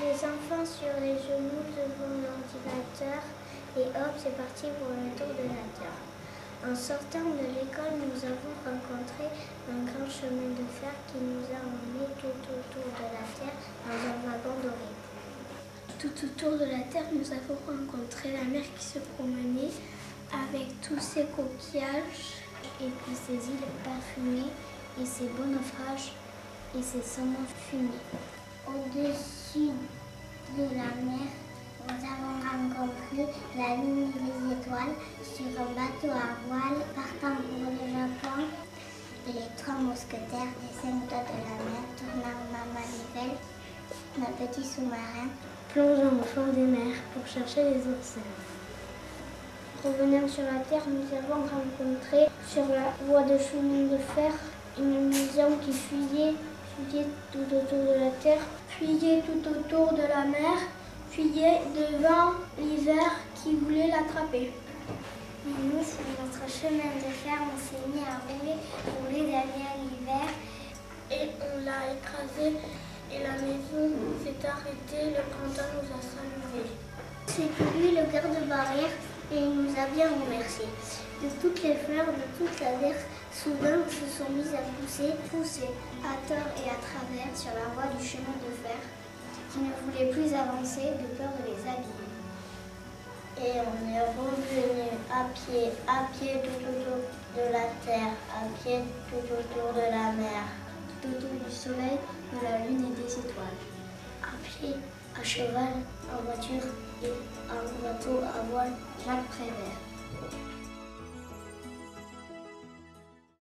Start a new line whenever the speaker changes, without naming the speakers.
Les enfants sur les genoux devant l'ordinateur et hop, c'est parti pour le tour de la Terre. En sortant de l'école, nous avons rencontré un grand chemin de fer qui nous a emmenés tout autour de la Terre dans un wagon doré. Tout autour de la Terre, nous avons rencontré la mer qui se promenait avec tous ses coquillages et puis ses îles parfumées et ses beaux naufrages et ses saumons fumés. Au-dessus de la mer, nous avons rencontré la lune les étoiles sur un bateau à voile partant pour le Japon. Les trois mousquetaires des cinq doigts de la mer tournant ma manivelle, un petit sous-marin plongeant au fond des mers pour chercher les oursins. Revenant sur la Terre, nous avons rencontré sur la voie de chemin de fer une maison qui fuyait, fuyait tout autour de la Terre, fuyait tout autour de la mer, fuyait devant l'hiver qui voulait l'attraper. Nous, sur notre chemin de fer, on s'est mis à rouler, rouler derrière l'hiver et on l'a écrasé et la arrêtée, le printemps nous a salués. C'est lui le garde-barrière et il nous a bien remercié. De toutes les fleurs, de toute la terre, soudain se sont mises à pousser, pousser à tort et à travers sur la voie du chemin de fer qui ne voulait plus avancer de peur de les abîmer. Et on est revenu à pied, à pied tout autour de la terre, à pied tout autour de la mer, tout autour du soleil, de la lune et des étoiles. À pied, à cheval, en voiture et en bateau à voile, Jacques Prévert.